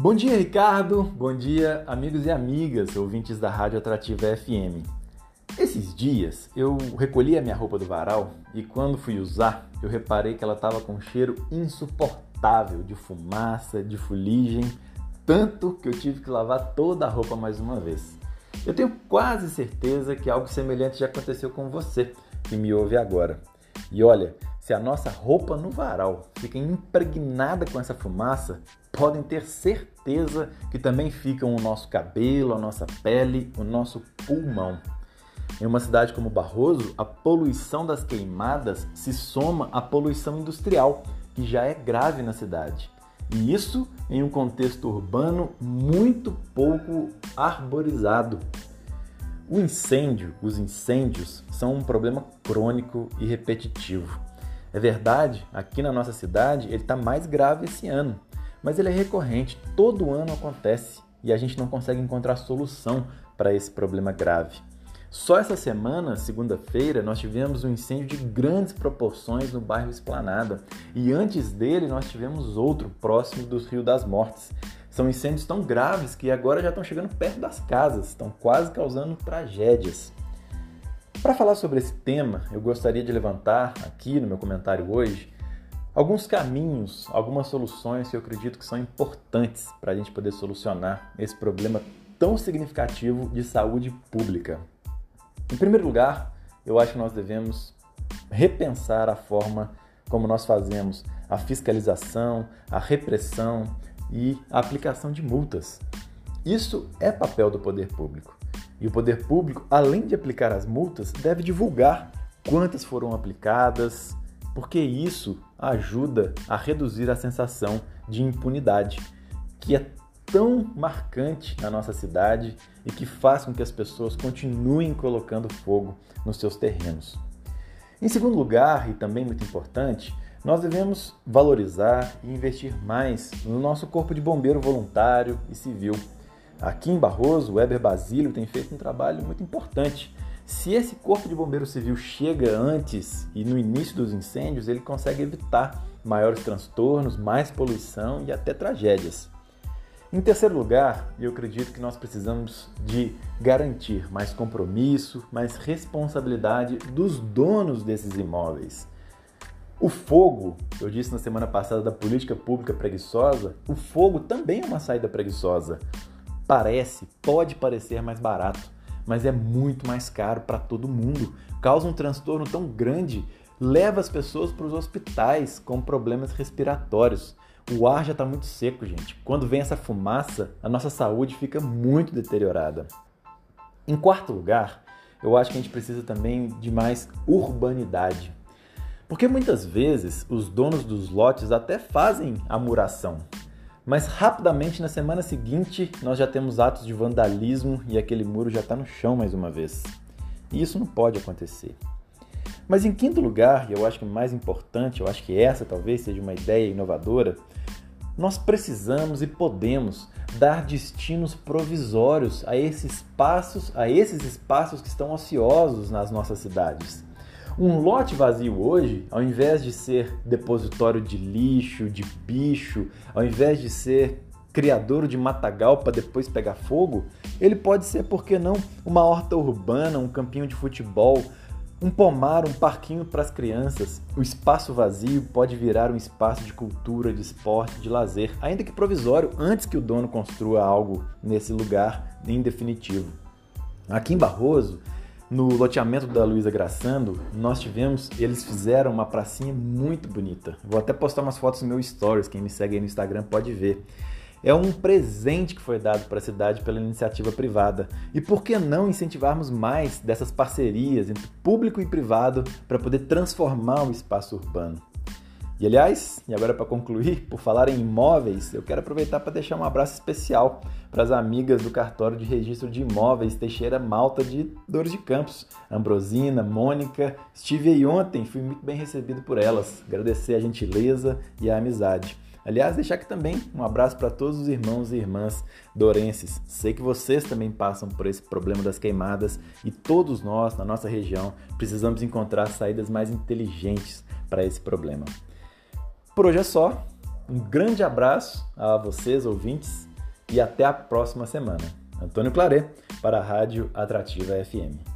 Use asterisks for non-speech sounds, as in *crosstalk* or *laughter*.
Bom dia, Ricardo. Bom dia, amigos e amigas, ouvintes da Rádio Atrativa FM. Esses dias eu recolhi a minha roupa do varal e quando fui usar, eu reparei que ela estava com um cheiro insuportável de fumaça, de fuligem, tanto que eu tive que lavar toda a roupa mais uma vez. Eu tenho quase certeza que algo semelhante já aconteceu com você que me ouve agora. E olha, se a nossa roupa no varal fica impregnada com essa fumaça, podem ter certeza que também ficam o nosso cabelo, a nossa pele, o nosso pulmão. Em uma cidade como Barroso, a poluição das queimadas se soma à poluição industrial, que já é grave na cidade. E isso em um contexto urbano muito pouco arborizado. O incêndio, os incêndios, são um problema crônico e repetitivo. É verdade, aqui na nossa cidade ele está mais grave esse ano, mas ele é recorrente, todo ano acontece e a gente não consegue encontrar solução para esse problema grave. Só essa semana, segunda-feira, nós tivemos um incêndio de grandes proporções no bairro Esplanada e antes dele nós tivemos outro próximo do Rio das Mortes. São incêndios tão graves que agora já estão chegando perto das casas, estão quase causando tragédias. Para falar sobre esse tema, eu gostaria de levantar aqui no meu comentário hoje alguns caminhos, algumas soluções que eu acredito que são importantes para a gente poder solucionar esse problema tão significativo de saúde pública. Em primeiro lugar, eu acho que nós devemos repensar a forma como nós fazemos a fiscalização, a repressão e a aplicação de multas. Isso é papel do poder público. E o poder público, além de aplicar as multas, deve divulgar quantas foram aplicadas, porque isso ajuda a reduzir a sensação de impunidade, que é tão marcante na nossa cidade e que faz com que as pessoas continuem colocando fogo nos seus terrenos. Em segundo lugar, e também muito importante, nós devemos valorizar e investir mais no nosso corpo de bombeiro voluntário e civil Aqui em Barroso, Weber Basílio tem feito um trabalho muito importante. Se esse corpo de bombeiro civil chega antes e no início dos incêndios, ele consegue evitar maiores transtornos, mais poluição e até tragédias. Em terceiro lugar, eu acredito que nós precisamos de garantir mais compromisso, mais responsabilidade dos donos desses imóveis. O fogo, eu disse na semana passada da política pública preguiçosa, o fogo também é uma saída preguiçosa. Parece, pode parecer mais barato, mas é muito mais caro para todo mundo. Causa um transtorno tão grande, leva as pessoas para os hospitais com problemas respiratórios. O ar já está muito seco, gente. Quando vem essa fumaça, a nossa saúde fica muito deteriorada. Em quarto lugar, eu acho que a gente precisa também de mais urbanidade. Porque muitas vezes os donos dos lotes até fazem a muração, mas rapidamente na semana seguinte nós já temos atos de vandalismo e aquele muro já está no chão mais uma vez. E isso não pode acontecer. Mas em quinto lugar, e eu acho que mais importante, eu acho que essa talvez seja uma ideia inovadora, nós precisamos e podemos dar destinos provisórios a esses espaços, a esses espaços que estão ociosos nas nossas cidades. Um lote vazio hoje, ao invés de ser depositório de lixo, de bicho, ao invés de ser criador de matagal para depois pegar fogo, ele pode ser, por que não, uma horta urbana, um campinho de futebol, um pomar, um parquinho para as crianças. O espaço vazio pode virar um espaço de cultura, de esporte, de lazer, ainda que provisório, antes que o dono construa algo nesse lugar em definitivo. Aqui em Barroso, no loteamento da Luiza Graçando, nós tivemos, eles fizeram uma pracinha muito bonita. Vou até postar umas fotos no meu stories, quem me segue aí no Instagram pode ver. É um presente que foi dado para a cidade pela iniciativa privada. E por que não incentivarmos mais dessas parcerias entre público e privado para poder transformar o espaço urbano? E aliás, e agora para concluir, *laughs* por falar em imóveis, eu quero aproveitar para deixar um abraço especial para as amigas do cartório de registro de imóveis Teixeira Malta de Dores de Campos, Ambrosina, Mônica. Estive aí ontem, fui muito bem recebido por elas. Agradecer a gentileza e a amizade. Aliás, deixar aqui também um abraço para todos os irmãos e irmãs dorenses. Sei que vocês também passam por esse problema das queimadas e todos nós, na nossa região, precisamos encontrar saídas mais inteligentes para esse problema. Por hoje é só. Um grande abraço a vocês, ouvintes, e até a próxima semana. Antônio Claret, para a Rádio Atrativa FM.